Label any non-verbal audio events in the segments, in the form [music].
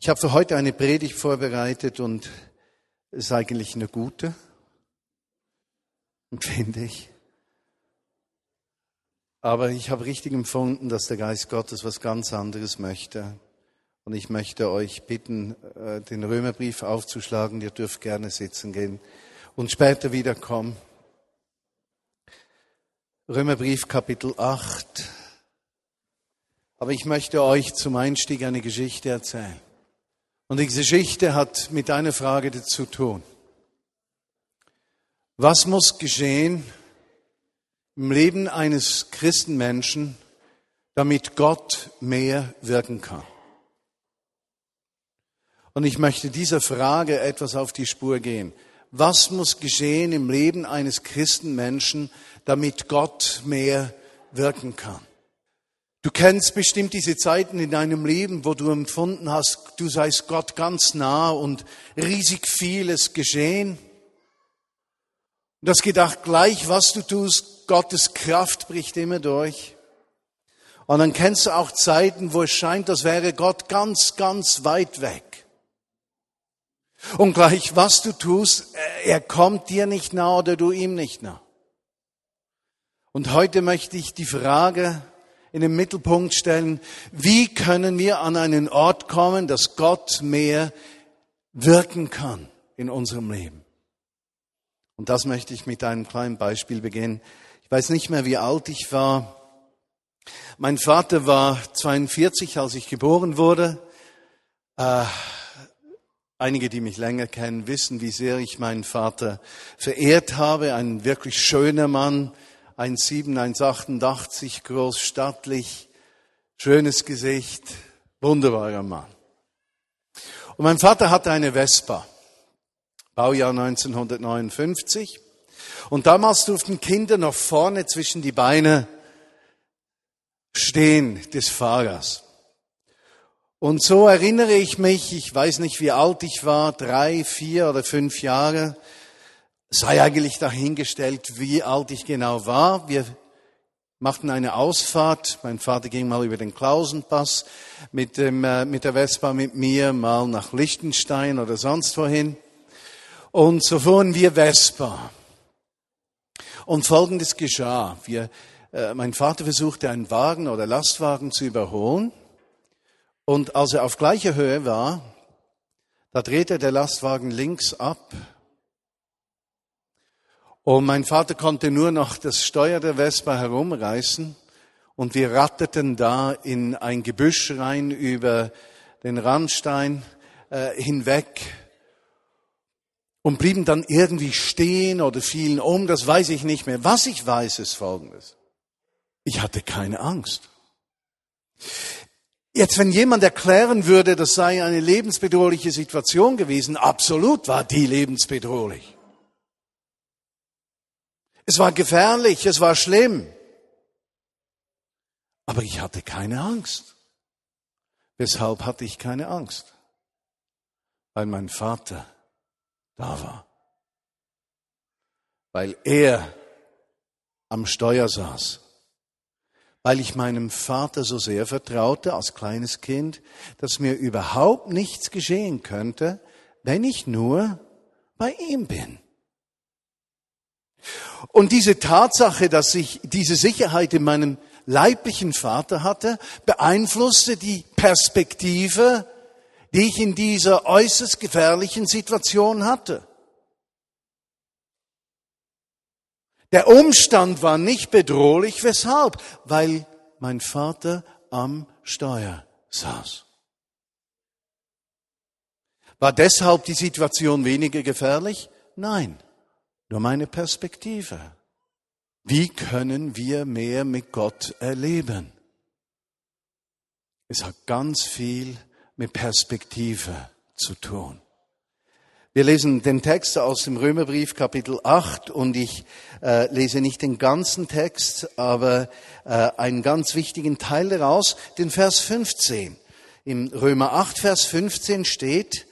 Ich habe für heute eine Predigt vorbereitet und es ist eigentlich eine gute, [laughs] finde ich. Aber ich habe richtig empfunden, dass der Geist Gottes was ganz anderes möchte. Und ich möchte euch bitten, äh, den Römerbrief aufzuschlagen. Ihr dürft gerne sitzen gehen und später wiederkommen. Römerbrief Kapitel 8. Aber ich möchte euch zum Einstieg eine Geschichte erzählen. Und die Geschichte hat mit einer Frage zu tun. Was muss geschehen im Leben eines Christenmenschen, damit Gott mehr wirken kann? Und ich möchte dieser Frage etwas auf die Spur gehen. Was muss geschehen im Leben eines Christenmenschen, damit Gott mehr wirken kann? Du kennst bestimmt diese Zeiten in deinem Leben, wo du empfunden hast, du seist Gott ganz nah und riesig vieles geschehen. Du hast gedacht, gleich was du tust, Gottes Kraft bricht immer durch. Und dann kennst du auch Zeiten, wo es scheint, als wäre Gott ganz, ganz weit weg. Und gleich was du tust, er kommt dir nicht nah oder du ihm nicht nah. Und heute möchte ich die Frage in den Mittelpunkt stellen, wie können wir an einen Ort kommen, dass Gott mehr wirken kann in unserem Leben. Und das möchte ich mit einem kleinen Beispiel beginnen. Ich weiß nicht mehr, wie alt ich war. Mein Vater war 42, als ich geboren wurde. Äh, einige, die mich länger kennen, wissen, wie sehr ich meinen Vater verehrt habe. Ein wirklich schöner Mann, 1,7, 1,88 groß, stattlich, schönes Gesicht, wunderbarer Mann. Und mein Vater hatte eine Vespa, Baujahr 1959. Und damals durften Kinder noch vorne zwischen die Beine stehen des Fahrers. Und so erinnere ich mich, ich weiß nicht, wie alt ich war, drei, vier oder fünf Jahre, sei eigentlich dahingestellt, wie alt ich genau war. Wir machten eine Ausfahrt. Mein Vater ging mal über den Klausenpass mit, dem, äh, mit der Vespa mit mir, mal nach Liechtenstein oder sonst wohin. Und so fuhren wir Vespa. Und Folgendes geschah. Wir, äh, mein Vater versuchte einen Wagen oder Lastwagen zu überholen. Und als er auf gleicher Höhe war, da drehte der Lastwagen links ab und mein Vater konnte nur noch das Steuer der Vespa herumreißen und wir ratterten da in ein Gebüsch rein über den Randstein äh, hinweg und blieben dann irgendwie stehen oder fielen um, das weiß ich nicht mehr. Was ich weiß, ist Folgendes. Ich hatte keine Angst. Jetzt, wenn jemand erklären würde, das sei eine lebensbedrohliche Situation gewesen, absolut war die lebensbedrohlich. Es war gefährlich, es war schlimm. Aber ich hatte keine Angst. Weshalb hatte ich keine Angst? Weil mein Vater da war. Weil er am Steuer saß. Weil ich meinem Vater so sehr vertraute als kleines Kind, dass mir überhaupt nichts geschehen könnte, wenn ich nur bei ihm bin. Und diese Tatsache, dass ich diese Sicherheit in meinem leiblichen Vater hatte, beeinflusste die Perspektive, die ich in dieser äußerst gefährlichen Situation hatte. Der Umstand war nicht bedrohlich. Weshalb? Weil mein Vater am Steuer saß. War deshalb die Situation weniger gefährlich? Nein. Nur meine Perspektive. Wie können wir mehr mit Gott erleben? Es hat ganz viel mit Perspektive zu tun. Wir lesen den Text aus dem Römerbrief Kapitel 8 und ich äh, lese nicht den ganzen Text, aber äh, einen ganz wichtigen Teil daraus, den Vers 15. Im Römer 8, Vers 15 steht,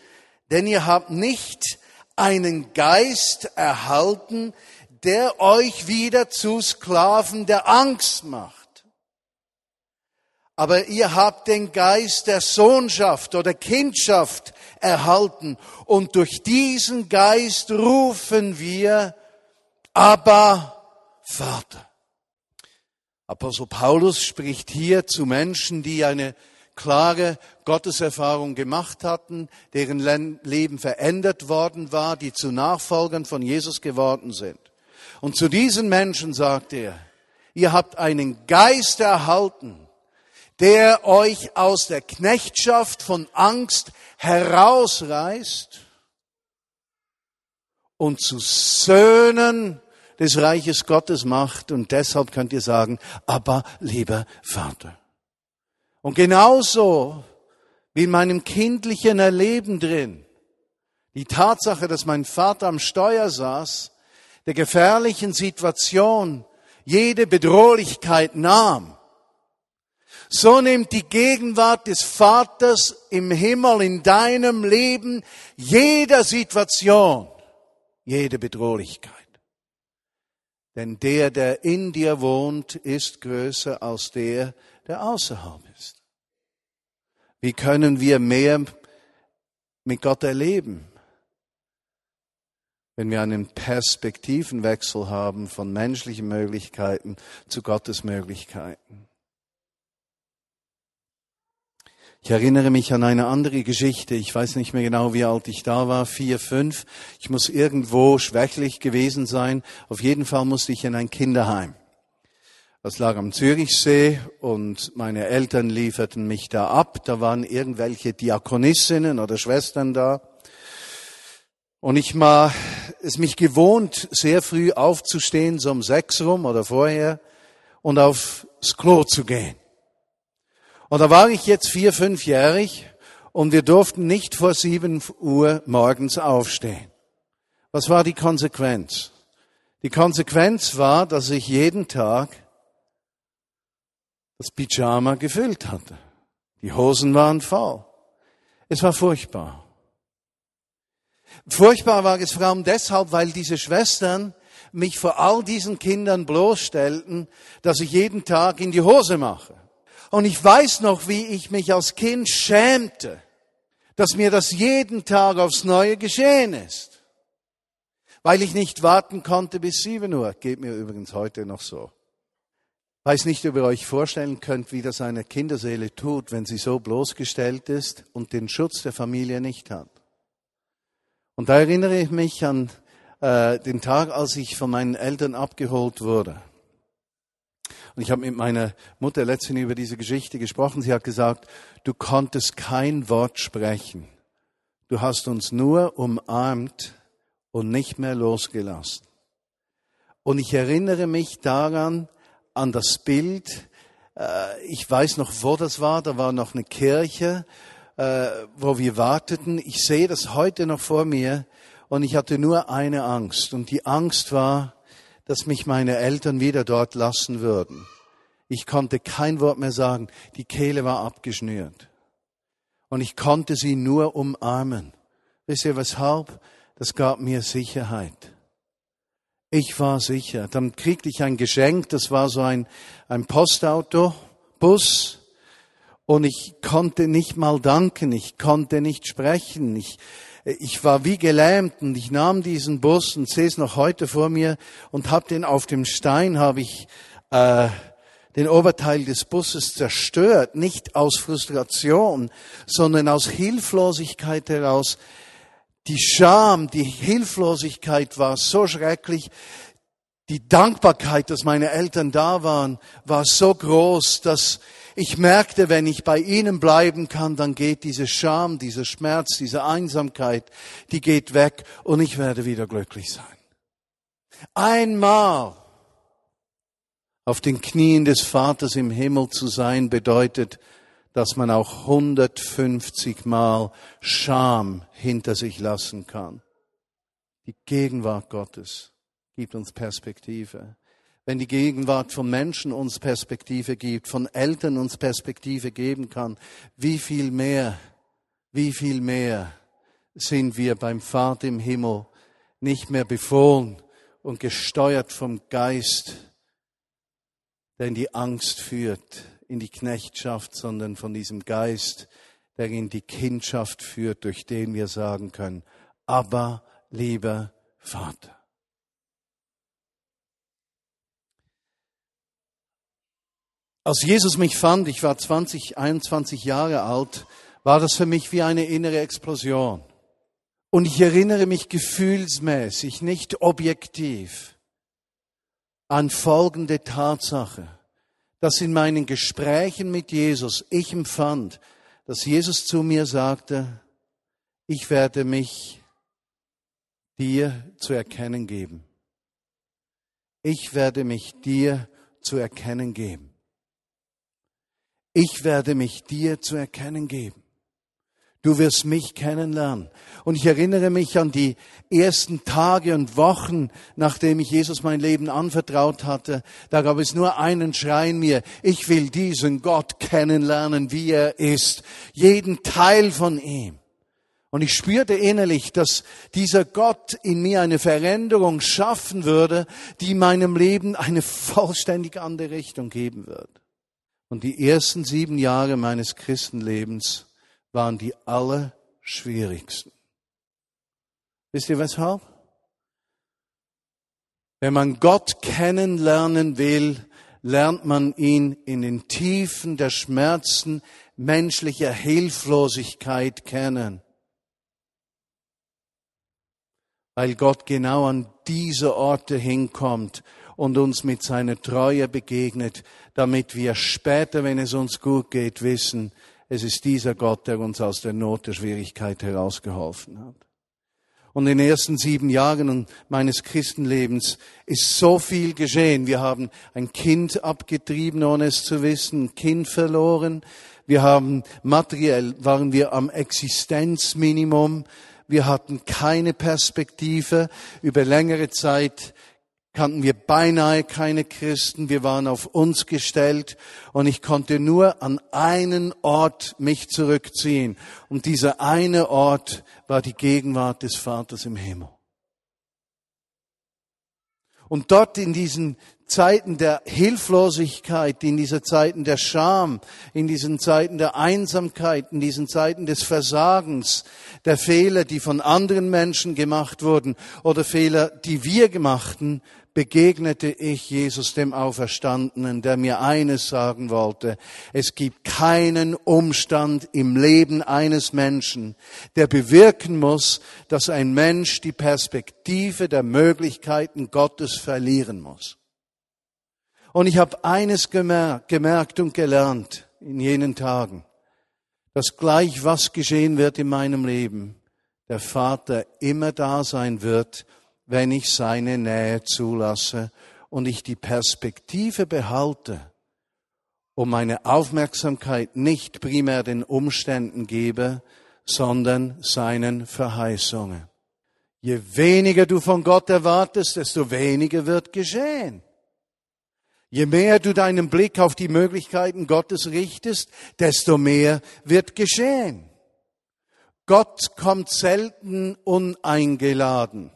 denn ihr habt nicht einen Geist erhalten, der euch wieder zu Sklaven der Angst macht. aber ihr habt den Geist der Sohnschaft oder Kindschaft erhalten. Und durch diesen Geist rufen wir, aber Vater. Apostel Paulus spricht hier zu Menschen, die eine klare Gotteserfahrung gemacht hatten, deren Leben verändert worden war, die zu Nachfolgern von Jesus geworden sind. Und zu diesen Menschen sagt er, ihr habt einen Geist erhalten, der euch aus der Knechtschaft von Angst herausreißt und zu Söhnen des Reiches Gottes macht. Und deshalb könnt ihr sagen, aber lieber Vater. Und genauso wie in meinem kindlichen Erleben drin, die Tatsache, dass mein Vater am Steuer saß, der gefährlichen Situation jede Bedrohlichkeit nahm, so nimmt die Gegenwart des Vaters im Himmel in deinem Leben jeder Situation, jede Bedrohlichkeit. Denn der, der in dir wohnt, ist größer als der, der außerhalb. Wie können wir mehr mit Gott erleben? Wenn wir einen Perspektivenwechsel haben von menschlichen Möglichkeiten zu Gottes Möglichkeiten. Ich erinnere mich an eine andere Geschichte. Ich weiß nicht mehr genau, wie alt ich da war. Vier, fünf. Ich muss irgendwo schwächlich gewesen sein. Auf jeden Fall musste ich in ein Kinderheim. Das lag am Zürichsee und meine Eltern lieferten mich da ab. Da waren irgendwelche Diakonissinnen oder Schwestern da. Und ich war es mich gewohnt, sehr früh aufzustehen, so um sechs rum oder vorher, und aufs Klo zu gehen. Und da war ich jetzt vier, fünfjährig und wir durften nicht vor sieben Uhr morgens aufstehen. Was war die Konsequenz? Die Konsequenz war, dass ich jeden Tag das Pyjama gefüllt hatte. Die Hosen waren voll. Es war furchtbar. Furchtbar war es vor allem deshalb, weil diese Schwestern mich vor all diesen Kindern bloßstellten, dass ich jeden Tag in die Hose mache. Und ich weiß noch, wie ich mich als Kind schämte, dass mir das jeden Tag aufs Neue geschehen ist. Weil ich nicht warten konnte bis sieben Uhr. Geht mir übrigens heute noch so. Weiß nicht, ob ihr euch vorstellen könnt, wie das eine Kinderseele tut, wenn sie so bloßgestellt ist und den Schutz der Familie nicht hat. Und da erinnere ich mich an äh, den Tag, als ich von meinen Eltern abgeholt wurde. Und ich habe mit meiner Mutter letztens über diese Geschichte gesprochen. Sie hat gesagt, du konntest kein Wort sprechen. Du hast uns nur umarmt und nicht mehr losgelassen. Und ich erinnere mich daran, an das Bild. Äh, ich weiß noch, wo das war. Da war noch eine Kirche, äh, wo wir warteten. Ich sehe das heute noch vor mir. Und ich hatte nur eine Angst. Und die Angst war, dass mich meine Eltern wieder dort lassen würden. Ich konnte kein Wort mehr sagen. Die Kehle war abgeschnürt. Und ich konnte sie nur umarmen. Wisst ihr weshalb? Das gab mir Sicherheit. Ich war sicher. Dann kriegte ich ein Geschenk, das war so ein, ein Postauto, Bus. Und ich konnte nicht mal danken, ich konnte nicht sprechen. Ich, ich war wie gelähmt und ich nahm diesen Bus und sehe es noch heute vor mir und habe den auf dem Stein, habe ich äh, den Oberteil des Busses zerstört, nicht aus Frustration, sondern aus Hilflosigkeit heraus. Die Scham, die Hilflosigkeit war so schrecklich. Die Dankbarkeit, dass meine Eltern da waren, war so groß, dass ich merkte, wenn ich bei ihnen bleiben kann, dann geht diese Scham, dieser Schmerz, diese Einsamkeit, die geht weg und ich werde wieder glücklich sein. Einmal auf den Knien des Vaters im Himmel zu sein bedeutet, dass man auch 150 Mal Scham hinter sich lassen kann. Die Gegenwart Gottes gibt uns Perspektive wenn die Gegenwart von Menschen uns Perspektive gibt, von Eltern uns Perspektive geben kann, wie viel mehr, wie viel mehr sind wir beim Vater im Himmel nicht mehr befohlen und gesteuert vom Geist, der in die Angst führt, in die Knechtschaft, sondern von diesem Geist, der in die Kindschaft führt, durch den wir sagen können, aber lieber Vater. Als Jesus mich fand, ich war 20, 21 Jahre alt, war das für mich wie eine innere Explosion. Und ich erinnere mich gefühlsmäßig, nicht objektiv, an folgende Tatsache, dass in meinen Gesprächen mit Jesus ich empfand, dass Jesus zu mir sagte, ich werde mich dir zu erkennen geben. Ich werde mich dir zu erkennen geben. Ich werde mich dir zu erkennen geben. Du wirst mich kennenlernen. Und ich erinnere mich an die ersten Tage und Wochen, nachdem ich Jesus mein Leben anvertraut hatte. Da gab es nur einen Schrei in mir. Ich will diesen Gott kennenlernen, wie er ist. Jeden Teil von ihm. Und ich spürte innerlich, dass dieser Gott in mir eine Veränderung schaffen würde, die meinem Leben eine vollständig andere Richtung geben wird. Und die ersten sieben Jahre meines Christenlebens waren die allerschwierigsten. Wisst ihr weshalb? Wenn man Gott kennenlernen will, lernt man ihn in den Tiefen der Schmerzen menschlicher Hilflosigkeit kennen. Weil Gott genau an diese Orte hinkommt und uns mit seiner Treue begegnet, damit wir später, wenn es uns gut geht, wissen, es ist dieser Gott, der uns aus der Not der Schwierigkeit herausgeholfen hat. Und in den ersten sieben Jahren meines Christenlebens ist so viel geschehen. Wir haben ein Kind abgetrieben, ohne es zu wissen, ein Kind verloren. Wir haben materiell, waren wir am Existenzminimum. Wir hatten keine Perspektive. Über längere Zeit kannten wir beinahe keine Christen, wir waren auf uns gestellt und ich konnte nur an einen Ort mich zurückziehen. Und dieser eine Ort war die Gegenwart des Vaters im Himmel. Und dort in diesen Zeiten der Hilflosigkeit, in diesen Zeiten der Scham, in diesen Zeiten der Einsamkeit, in diesen Zeiten des Versagens, der Fehler, die von anderen Menschen gemacht wurden oder Fehler, die wir gemachten, begegnete ich Jesus dem Auferstandenen, der mir eines sagen wollte. Es gibt keinen Umstand im Leben eines Menschen, der bewirken muss, dass ein Mensch die Perspektive der Möglichkeiten Gottes verlieren muss. Und ich habe eines gemerkt und gelernt in jenen Tagen, dass gleich was geschehen wird in meinem Leben, der Vater immer da sein wird, wenn ich seine Nähe zulasse und ich die Perspektive behalte und meine Aufmerksamkeit nicht primär den Umständen gebe, sondern seinen Verheißungen. Je weniger du von Gott erwartest, desto weniger wird geschehen. Je mehr du deinen Blick auf die Möglichkeiten Gottes richtest, desto mehr wird geschehen. Gott kommt selten uneingeladen.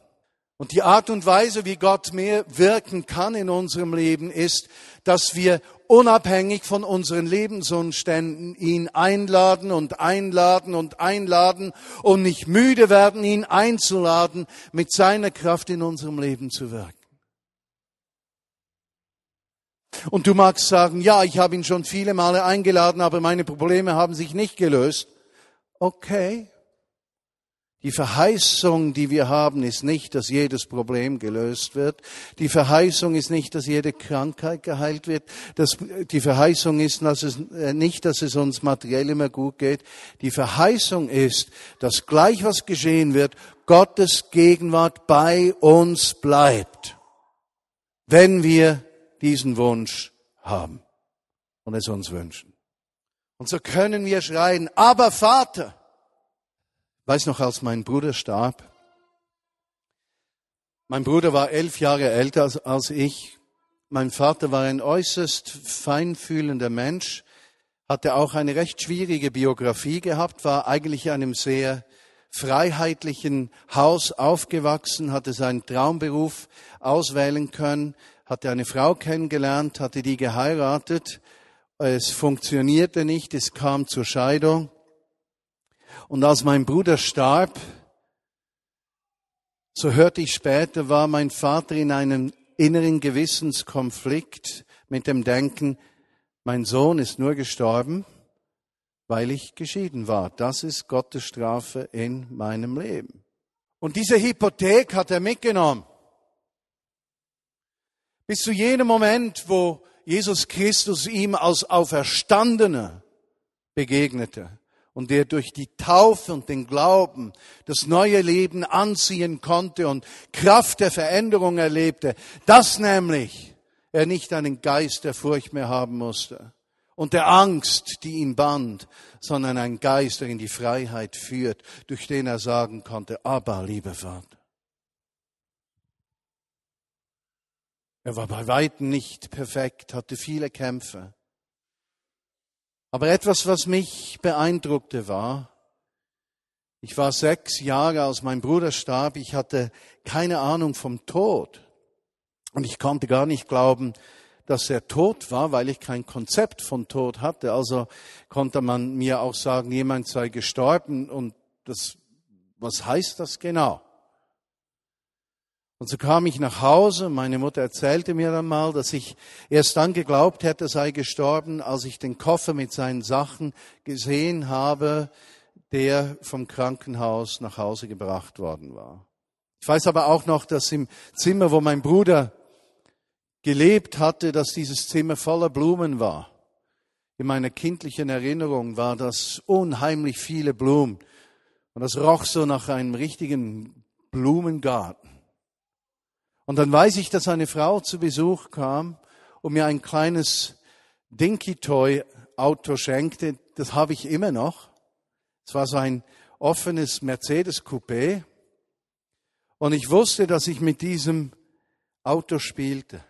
Und die Art und Weise, wie Gott mehr wirken kann in unserem Leben, ist, dass wir unabhängig von unseren Lebensumständen ihn einladen und einladen und einladen und nicht müde werden, ihn einzuladen, mit seiner Kraft in unserem Leben zu wirken. Und du magst sagen, ja, ich habe ihn schon viele Male eingeladen, aber meine Probleme haben sich nicht gelöst. Okay, die Verheißung, die wir haben, ist nicht, dass jedes Problem gelöst wird. Die Verheißung ist nicht, dass jede Krankheit geheilt wird. Das, die Verheißung ist dass es, äh, nicht, dass es uns materiell immer gut geht. Die Verheißung ist, dass gleich was geschehen wird, Gottes Gegenwart bei uns bleibt, wenn wir diesen Wunsch haben und es uns wünschen. Und so können wir schreien, aber Vater, weiß noch, als mein Bruder starb, mein Bruder war elf Jahre älter als, als ich. Mein Vater war ein äußerst feinfühlender Mensch, hatte auch eine recht schwierige Biografie gehabt, war eigentlich in einem sehr freiheitlichen Haus aufgewachsen, hatte seinen Traumberuf auswählen können, hatte eine Frau kennengelernt, hatte die geheiratet es funktionierte nicht, es kam zur Scheidung. Und als mein Bruder starb, so hörte ich später, war mein Vater in einem inneren Gewissenskonflikt mit dem Denken, mein Sohn ist nur gestorben, weil ich geschieden war. Das ist Gottes Strafe in meinem Leben. Und diese Hypothek hat er mitgenommen. Bis zu jenem Moment, wo Jesus Christus ihm als Auferstandener begegnete und der durch die Taufe und den Glauben das neue Leben anziehen konnte und Kraft der Veränderung erlebte, dass nämlich er nicht einen Geist der Furcht mehr haben musste und der Angst, die ihn band, sondern ein Geist, der in die Freiheit führt, durch den er sagen konnte, aber, lieber Vater. Er war bei weitem nicht perfekt, hatte viele Kämpfe. Aber etwas, was mich beeindruckte, war, ich war sechs Jahre, als mein Bruder starb, ich hatte keine Ahnung vom Tod. Und ich konnte gar nicht glauben, dass er tot war, weil ich kein Konzept von Tod hatte. Also konnte man mir auch sagen, jemand sei gestorben und das, was heißt das genau? Und so kam ich nach Hause, meine Mutter erzählte mir dann mal, dass ich erst dann geglaubt hätte, sei gestorben, als ich den Koffer mit seinen Sachen gesehen habe, der vom Krankenhaus nach Hause gebracht worden war. Ich weiß aber auch noch, dass im Zimmer, wo mein Bruder gelebt hatte, dass dieses Zimmer voller Blumen war. In meiner kindlichen Erinnerung war das unheimlich viele Blumen. Und das roch so nach einem richtigen Blumengarten. Und dann weiß ich, dass eine Frau zu Besuch kam und mir ein kleines Dinky Toy Auto schenkte. Das habe ich immer noch. Es war so ein offenes Mercedes Coupé. Und ich wusste, dass ich mit diesem Auto spielte.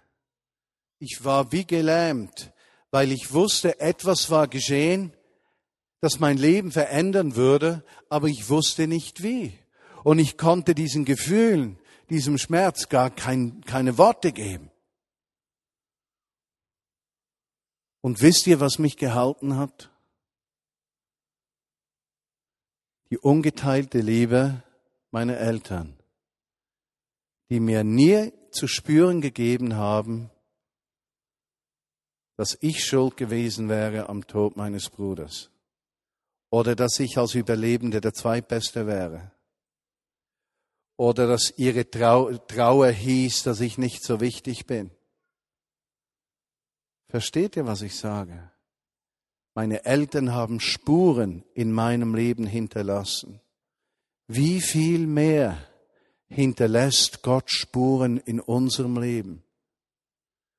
Ich war wie gelähmt, weil ich wusste, etwas war geschehen, das mein Leben verändern würde, aber ich wusste nicht wie. Und ich konnte diesen Gefühlen diesem Schmerz gar kein, keine Worte geben. Und wisst ihr, was mich gehalten hat? Die ungeteilte Liebe meiner Eltern, die mir nie zu spüren gegeben haben, dass ich schuld gewesen wäre am Tod meines Bruders oder dass ich als Überlebender der Zweitbeste wäre oder dass ihre Trau Trauer hieß, dass ich nicht so wichtig bin. Versteht ihr, was ich sage? Meine Eltern haben Spuren in meinem Leben hinterlassen. Wie viel mehr hinterlässt Gott Spuren in unserem Leben?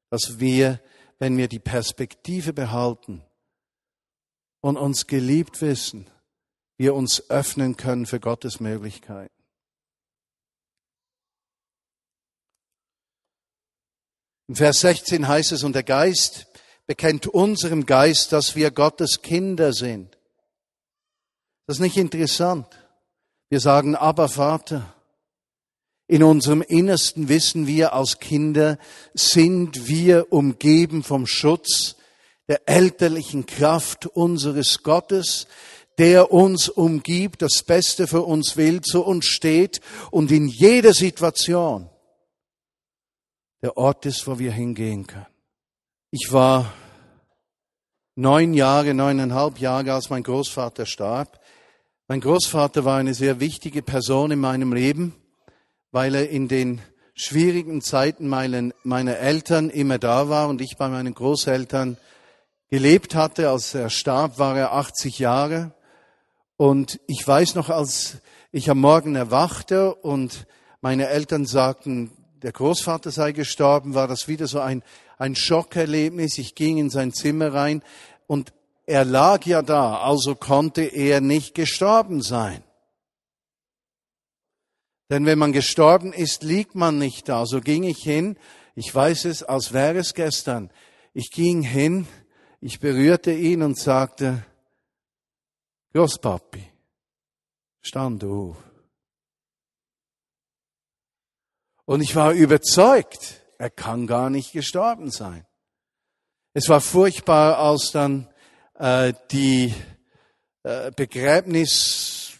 Dass wir, wenn wir die Perspektive behalten und uns geliebt wissen, wir uns öffnen können für Gottes Möglichkeiten. In Vers 16 heißt es, und der Geist bekennt unserem Geist, dass wir Gottes Kinder sind. Das ist nicht interessant. Wir sagen, aber Vater, in unserem Innersten wissen wir als Kinder, sind wir umgeben vom Schutz der elterlichen Kraft unseres Gottes, der uns umgibt, das Beste für uns will, zu uns steht und in jeder Situation der Ort ist, wo wir hingehen können. Ich war neun Jahre, neuneinhalb Jahre, als mein Großvater starb. Mein Großvater war eine sehr wichtige Person in meinem Leben, weil er in den schwierigen Zeiten meiner Eltern immer da war und ich bei meinen Großeltern gelebt hatte. Als er starb, war er 80 Jahre. Und ich weiß noch, als ich am Morgen erwachte und meine Eltern sagten, der Großvater sei gestorben, war das wieder so ein, ein Schockerlebnis. Ich ging in sein Zimmer rein und er lag ja da, also konnte er nicht gestorben sein. Denn wenn man gestorben ist, liegt man nicht da. So ging ich hin, ich weiß es, als wäre es gestern. Ich ging hin, ich berührte ihn und sagte, Großpapi, stand auf. Und ich war überzeugt, er kann gar nicht gestorben sein. Es war furchtbar, als dann äh, die äh, Begräbnis,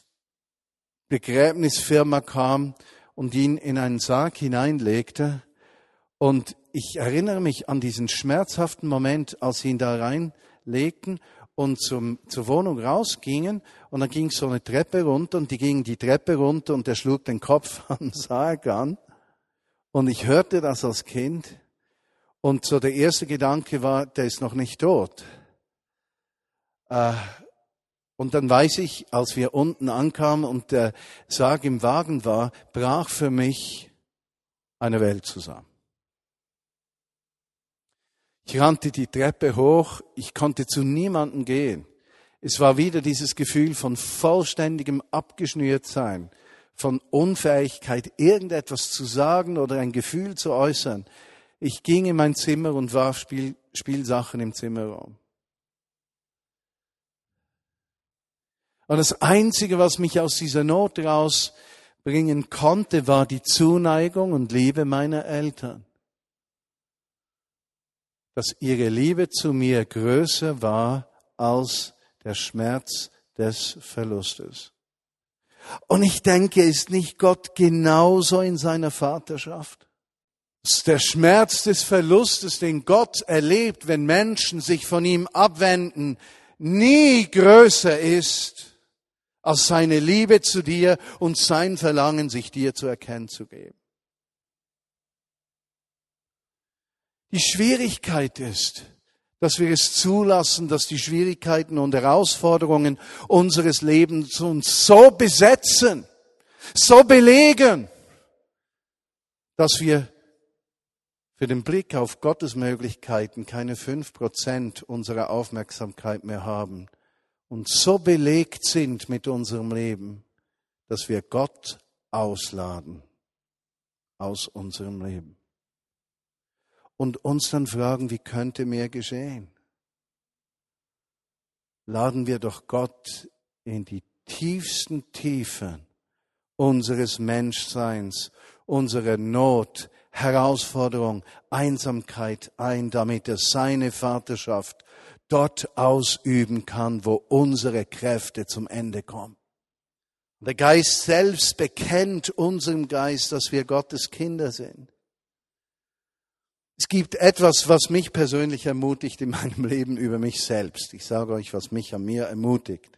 Begräbnisfirma kam und ihn in einen Sarg hineinlegte. Und ich erinnere mich an diesen schmerzhaften Moment, als sie ihn da reinlegten und zum, zur Wohnung rausgingen und dann ging so eine Treppe runter und die gingen die Treppe runter und er schlug den Kopf [laughs] am Sarg an und ich hörte das als Kind und so der erste Gedanke war, der ist noch nicht tot. Äh, und dann weiß ich, als wir unten ankamen und der Sarg im Wagen war, brach für mich eine Welt zusammen. Ich rannte die Treppe hoch, ich konnte zu niemandem gehen. Es war wieder dieses Gefühl von vollständigem Abgeschnürtsein, von Unfähigkeit, irgendetwas zu sagen oder ein Gefühl zu äußern. Ich ging in mein Zimmer und warf Spiel, Spielsachen im Zimmerraum. Und das Einzige, was mich aus dieser Not rausbringen konnte, war die Zuneigung und Liebe meiner Eltern. Dass ihre Liebe zu mir größer war als der Schmerz des Verlustes. Und ich denke, ist nicht Gott genauso in seiner Vaterschaft? Der Schmerz des Verlustes, den Gott erlebt, wenn Menschen sich von ihm abwenden, nie größer ist als seine Liebe zu dir und sein Verlangen, sich dir zu erkennen zu geben. Die Schwierigkeit ist, dass wir es zulassen, dass die Schwierigkeiten und Herausforderungen unseres Lebens uns so besetzen, so belegen, dass wir für den Blick auf Gottes Möglichkeiten keine fünf Prozent unserer Aufmerksamkeit mehr haben und so belegt sind mit unserem Leben, dass wir Gott ausladen aus unserem Leben. Und uns dann fragen, wie könnte mehr geschehen? Laden wir doch Gott in die tiefsten Tiefen unseres Menschseins, unserer Not, Herausforderung, Einsamkeit ein, damit er seine Vaterschaft dort ausüben kann, wo unsere Kräfte zum Ende kommen. Der Geist selbst bekennt unserem Geist, dass wir Gottes Kinder sind. Es gibt etwas, was mich persönlich ermutigt in meinem Leben über mich selbst. Ich sage euch, was mich an mir ermutigt.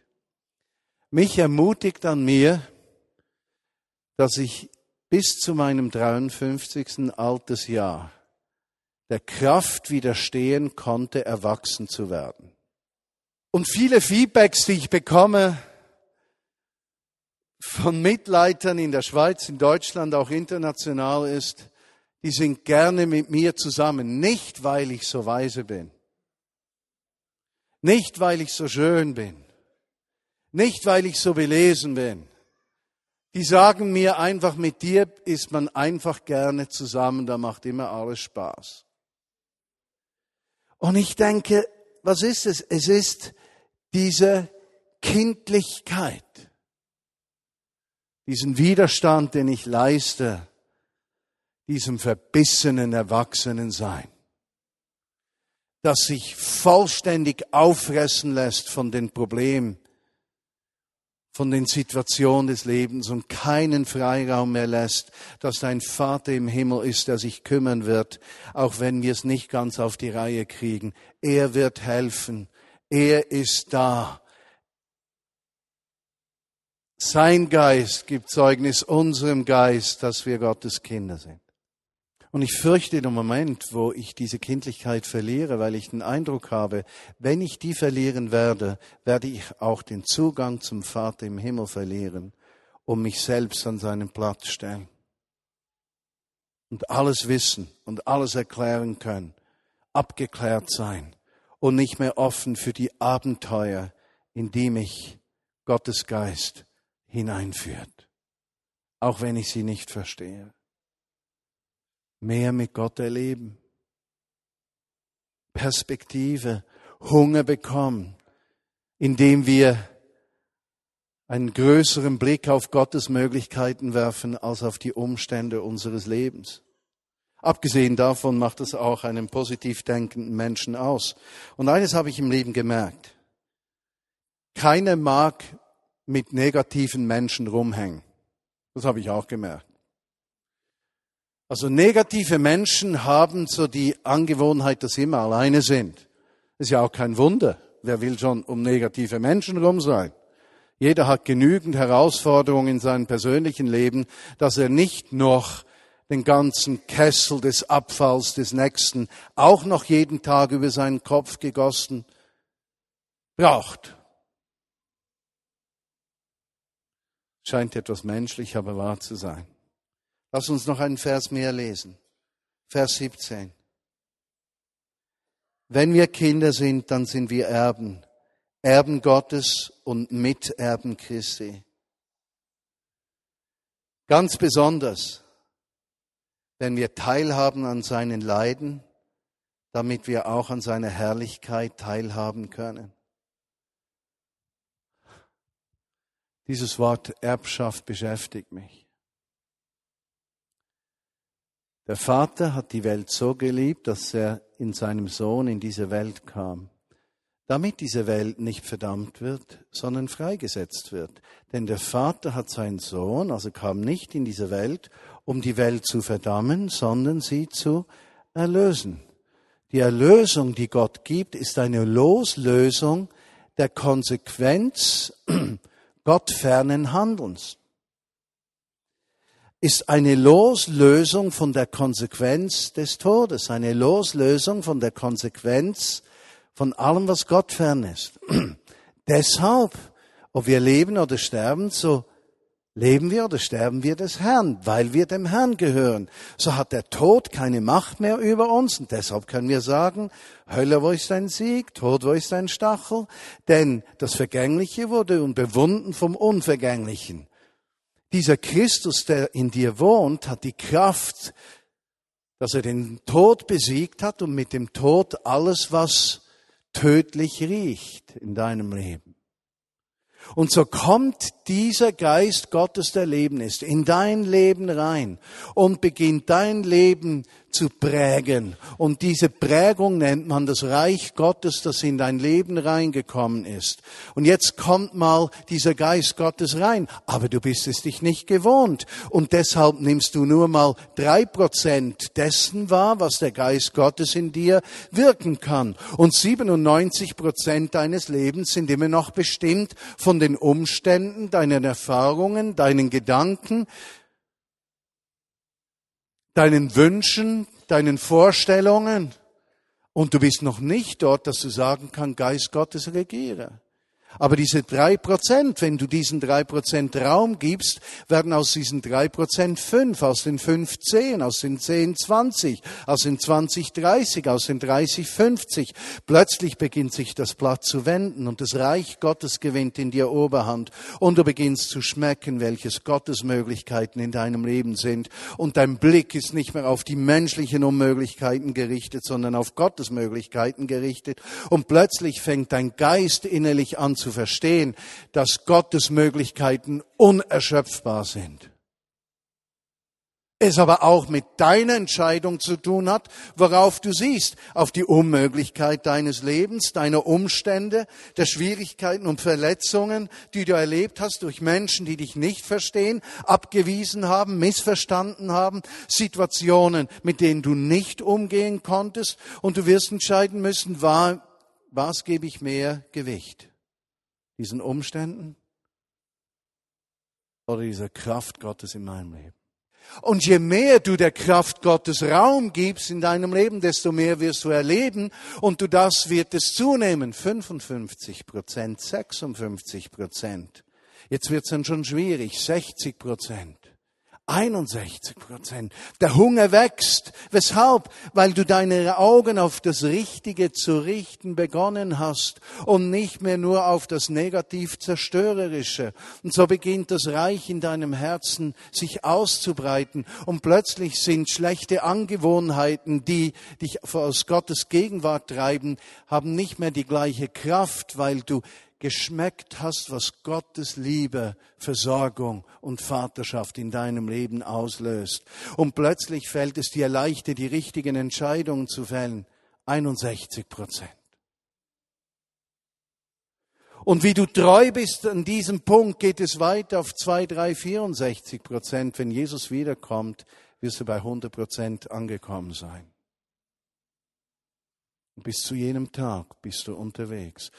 Mich ermutigt an mir, dass ich bis zu meinem 53. Altersjahr der Kraft widerstehen konnte, erwachsen zu werden. Und viele Feedbacks, die ich bekomme von Mitleitern in der Schweiz, in Deutschland, auch international ist, die sind gerne mit mir zusammen, nicht weil ich so weise bin, nicht weil ich so schön bin, nicht weil ich so belesen bin. Die sagen mir einfach, mit dir ist man einfach gerne zusammen, da macht immer alles Spaß. Und ich denke, was ist es? Es ist diese Kindlichkeit, diesen Widerstand, den ich leiste, diesem verbissenen Erwachsenensein, das sich vollständig auffressen lässt von den Problemen, von den Situationen des Lebens und keinen Freiraum mehr lässt, dass dein Vater im Himmel ist, der sich kümmern wird, auch wenn wir es nicht ganz auf die Reihe kriegen. Er wird helfen. Er ist da. Sein Geist gibt Zeugnis unserem Geist, dass wir Gottes Kinder sind. Und ich fürchte den Moment, wo ich diese Kindlichkeit verliere, weil ich den Eindruck habe, wenn ich die verlieren werde, werde ich auch den Zugang zum Vater im Himmel verlieren, um mich selbst an seinen Platz stellen. Und alles wissen und alles erklären können, abgeklärt sein und nicht mehr offen für die Abenteuer, in die mich Gottes Geist hineinführt, auch wenn ich sie nicht verstehe mehr mit Gott erleben. Perspektive, Hunger bekommen, indem wir einen größeren Blick auf Gottes Möglichkeiten werfen als auf die Umstände unseres Lebens. Abgesehen davon macht es auch einen positiv denkenden Menschen aus. Und eines habe ich im Leben gemerkt. Keiner mag mit negativen Menschen rumhängen. Das habe ich auch gemerkt. Also negative Menschen haben so die Angewohnheit, dass sie immer alleine sind. Ist ja auch kein Wunder. Wer will schon um negative Menschen rum sein? Jeder hat genügend Herausforderungen in seinem persönlichen Leben, dass er nicht noch den ganzen Kessel des Abfalls des Nächsten auch noch jeden Tag über seinen Kopf gegossen braucht. Scheint etwas menschlich, aber wahr zu sein. Lass uns noch einen Vers mehr lesen. Vers 17. Wenn wir Kinder sind, dann sind wir Erben. Erben Gottes und Miterben Christi. Ganz besonders wenn wir teilhaben an seinen Leiden, damit wir auch an seiner Herrlichkeit teilhaben können. Dieses Wort Erbschaft beschäftigt mich. Der Vater hat die Welt so geliebt, dass er in seinem Sohn in diese Welt kam, damit diese Welt nicht verdammt wird, sondern freigesetzt wird. Denn der Vater hat seinen Sohn, also kam nicht in diese Welt, um die Welt zu verdammen, sondern sie zu erlösen. Die Erlösung, die Gott gibt, ist eine Loslösung der Konsequenz [clears throat] gottfernen Handelns. Ist eine Loslösung von der Konsequenz des Todes, eine Loslösung von der Konsequenz von allem, was gottfern ist. [clears throat] Deshalb, ob wir leben oder sterben, so Leben wir oder sterben wir des Herrn, weil wir dem Herrn gehören. So hat der Tod keine Macht mehr über uns und deshalb können wir sagen, Hölle, wo ist dein Sieg? Tod, wo ist dein Stachel? Denn das Vergängliche wurde überwunden vom Unvergänglichen. Dieser Christus, der in dir wohnt, hat die Kraft, dass er den Tod besiegt hat und mit dem Tod alles, was tödlich riecht in deinem Leben. Und so kommt dieser Geist Gottes, der Leben ist, in dein Leben rein und beginnt dein Leben zu prägen. Und diese Prägung nennt man das Reich Gottes, das in dein Leben reingekommen ist. Und jetzt kommt mal dieser Geist Gottes rein, aber du bist es dich nicht gewohnt. Und deshalb nimmst du nur mal drei Prozent dessen wahr, was der Geist Gottes in dir wirken kann. Und 97 Prozent deines Lebens sind immer noch bestimmt von den Umständen, deinen Erfahrungen, deinen Gedanken, deinen Wünschen, deinen Vorstellungen. Und du bist noch nicht dort, dass du sagen kannst, Geist Gottes regiere. Aber diese drei Prozent, wenn du diesen drei Prozent Raum gibst, werden aus diesen drei Prozent fünf, aus den fünf zehn, aus den zehn zwanzig, aus den zwanzig dreißig, aus den dreißig fünfzig. Plötzlich beginnt sich das Blatt zu wenden und das Reich Gottes gewinnt in dir Oberhand und du beginnst zu schmecken, welches Gottes Möglichkeiten in deinem Leben sind und dein Blick ist nicht mehr auf die menschlichen Unmöglichkeiten gerichtet, sondern auf Gottes Möglichkeiten gerichtet und plötzlich fängt dein Geist innerlich an zu verstehen, dass Gottes Möglichkeiten unerschöpfbar sind. Es aber auch mit deiner Entscheidung zu tun hat, worauf du siehst, auf die Unmöglichkeit deines Lebens, deiner Umstände, der Schwierigkeiten und Verletzungen, die du erlebt hast durch Menschen, die dich nicht verstehen, abgewiesen haben, missverstanden haben, Situationen, mit denen du nicht umgehen konntest und du wirst entscheiden müssen, was gebe ich mehr Gewicht? Diesen Umständen oder dieser Kraft Gottes in meinem Leben. Und je mehr du der Kraft Gottes Raum gibst in deinem Leben, desto mehr wirst du erleben und du das wird es zunehmen. 55 Prozent, 56 Prozent. Jetzt wird es dann schon schwierig, 60 Prozent. 61 Prozent. Der Hunger wächst. Weshalb? Weil du deine Augen auf das Richtige zu richten begonnen hast und nicht mehr nur auf das negativ Zerstörerische. Und so beginnt das Reich in deinem Herzen sich auszubreiten und plötzlich sind schlechte Angewohnheiten, die dich aus Gottes Gegenwart treiben, haben nicht mehr die gleiche Kraft, weil du geschmeckt hast, was Gottes Liebe, Versorgung und Vaterschaft in deinem Leben auslöst. Und plötzlich fällt es dir leichter, die richtigen Entscheidungen zu fällen. 61 Prozent. Und wie du treu bist an diesem Punkt, geht es weiter auf 2, 3, 64 Prozent. Wenn Jesus wiederkommt, wirst du bei 100 Prozent angekommen sein. Bis zu jenem Tag bist du unterwegs.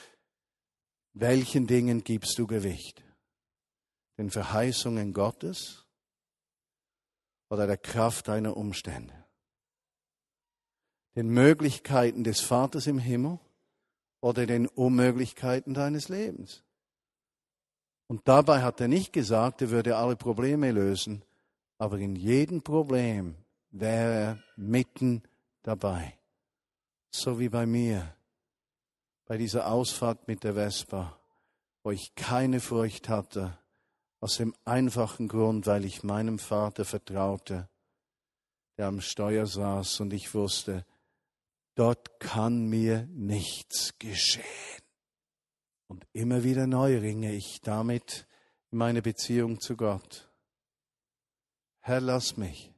Welchen Dingen gibst du Gewicht? Den Verheißungen Gottes oder der Kraft deiner Umstände? Den Möglichkeiten des Vaters im Himmel oder den Unmöglichkeiten deines Lebens? Und dabei hat er nicht gesagt, er würde alle Probleme lösen, aber in jedem Problem wäre er mitten dabei. So wie bei mir bei dieser Ausfahrt mit der Vespa, wo ich keine Furcht hatte, aus dem einfachen Grund, weil ich meinem Vater vertraute, der am Steuer saß und ich wusste, dort kann mir nichts geschehen. Und immer wieder neu ringe ich damit in meine Beziehung zu Gott. Herr, lass mich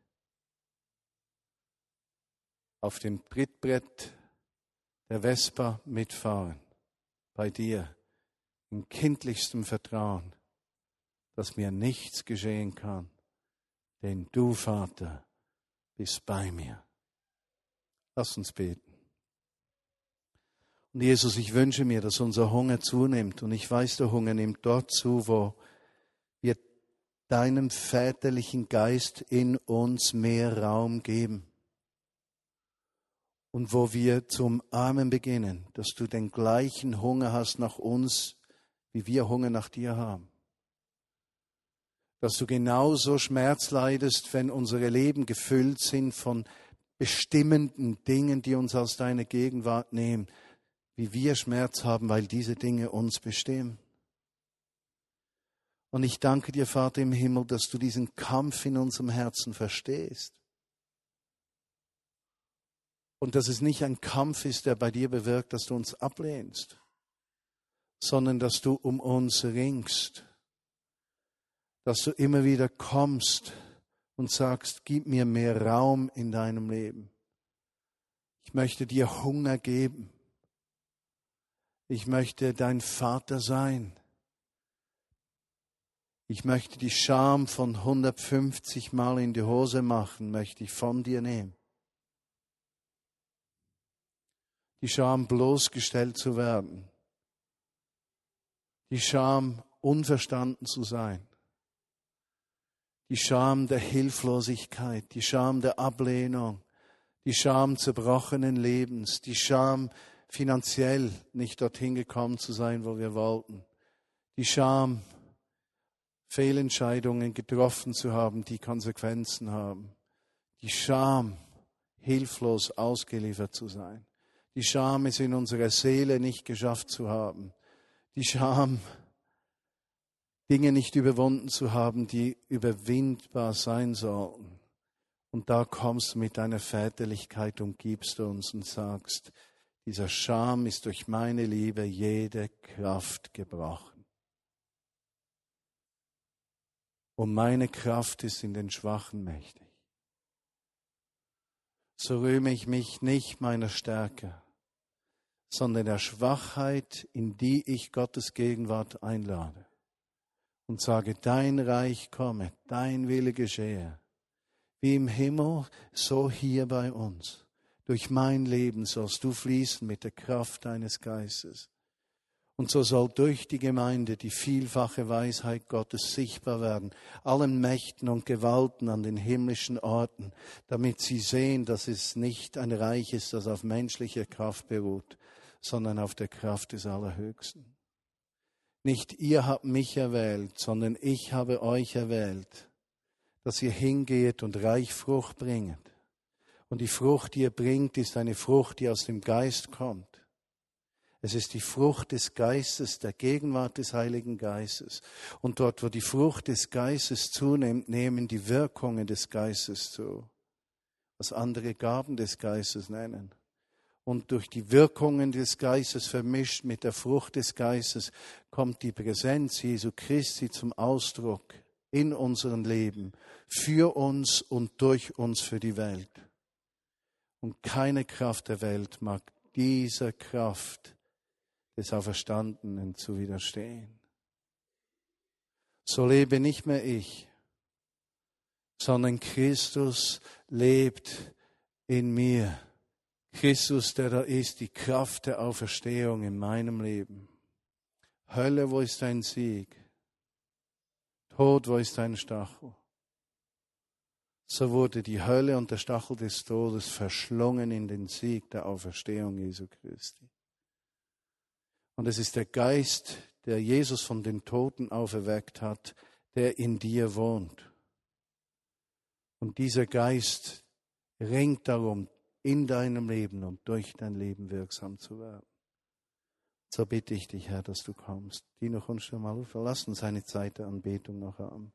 auf dem Trittbrett der Vespa mitfahren, bei dir, in kindlichstem Vertrauen, dass mir nichts geschehen kann, denn du, Vater, bist bei mir. Lass uns beten. Und Jesus, ich wünsche mir, dass unser Hunger zunimmt. Und ich weiß, der Hunger nimmt dort zu, wo wir deinem väterlichen Geist in uns mehr Raum geben und wo wir zum Armen beginnen, dass du den gleichen Hunger hast nach uns, wie wir Hunger nach dir haben. Dass du genauso Schmerz leidest, wenn unsere Leben gefüllt sind von bestimmenden Dingen, die uns aus deiner Gegenwart nehmen, wie wir Schmerz haben, weil diese Dinge uns bestimmen. Und ich danke dir, Vater im Himmel, dass du diesen Kampf in unserem Herzen verstehst und dass es nicht ein Kampf ist, der bei dir bewirkt, dass du uns ablehnst, sondern dass du um uns ringst, dass du immer wieder kommst und sagst, gib mir mehr Raum in deinem Leben. Ich möchte dir Hunger geben. Ich möchte dein Vater sein. Ich möchte die Scham von 150 Mal in die Hose machen, möchte ich von dir nehmen. Die Scham bloßgestellt zu werden, die Scham unverstanden zu sein, die Scham der Hilflosigkeit, die Scham der Ablehnung, die Scham zerbrochenen Lebens, die Scham finanziell nicht dorthin gekommen zu sein, wo wir wollten, die Scham Fehlentscheidungen getroffen zu haben, die Konsequenzen haben, die Scham hilflos ausgeliefert zu sein. Die Scham ist in unserer Seele nicht geschafft zu haben. Die Scham, Dinge nicht überwunden zu haben, die überwindbar sein sollten. Und da kommst du mit deiner Väterlichkeit und gibst uns und sagst, dieser Scham ist durch meine Liebe jede Kraft gebrochen. Und meine Kraft ist in den Schwachen mächtig. So rühme ich mich nicht meiner Stärke, sondern der Schwachheit, in die ich Gottes Gegenwart einlade und sage, dein Reich komme, dein Wille geschehe, wie im Himmel, so hier bei uns. Durch mein Leben sollst du fließen mit der Kraft deines Geistes. Und so soll durch die Gemeinde die vielfache Weisheit Gottes sichtbar werden, allen Mächten und Gewalten an den himmlischen Orten, damit sie sehen, dass es nicht ein Reich ist, das auf menschlicher Kraft beruht, sondern auf der Kraft des Allerhöchsten. Nicht ihr habt mich erwählt, sondern ich habe euch erwählt, dass ihr hingeht und reich Frucht bringt. Und die Frucht, die ihr bringt, ist eine Frucht, die aus dem Geist kommt. Es ist die Frucht des Geistes, der Gegenwart des Heiligen Geistes. Und dort, wo die Frucht des Geistes zunimmt, nehmen die Wirkungen des Geistes zu, was andere Gaben des Geistes nennen. Und durch die Wirkungen des Geistes vermischt mit der Frucht des Geistes kommt die Präsenz Jesu Christi zum Ausdruck in unserem Leben, für uns und durch uns für die Welt. Und keine Kraft der Welt mag dieser Kraft des Auferstandenen zu widerstehen. So lebe nicht mehr ich, sondern Christus lebt in mir. Christus, der da ist, die Kraft der Auferstehung in meinem Leben. Hölle, wo ist dein Sieg? Tod, wo ist dein Stachel? So wurde die Hölle und der Stachel des Todes verschlungen in den Sieg der Auferstehung Jesu Christi. Und es ist der Geist, der Jesus von den Toten auferweckt hat, der in dir wohnt. Und dieser Geist ringt darum, in deinem Leben und durch dein Leben wirksam zu werden. So bitte ich dich, Herr, dass du kommst. Die noch uns schon mal verlassen seine Zeit der Anbetung noch haben.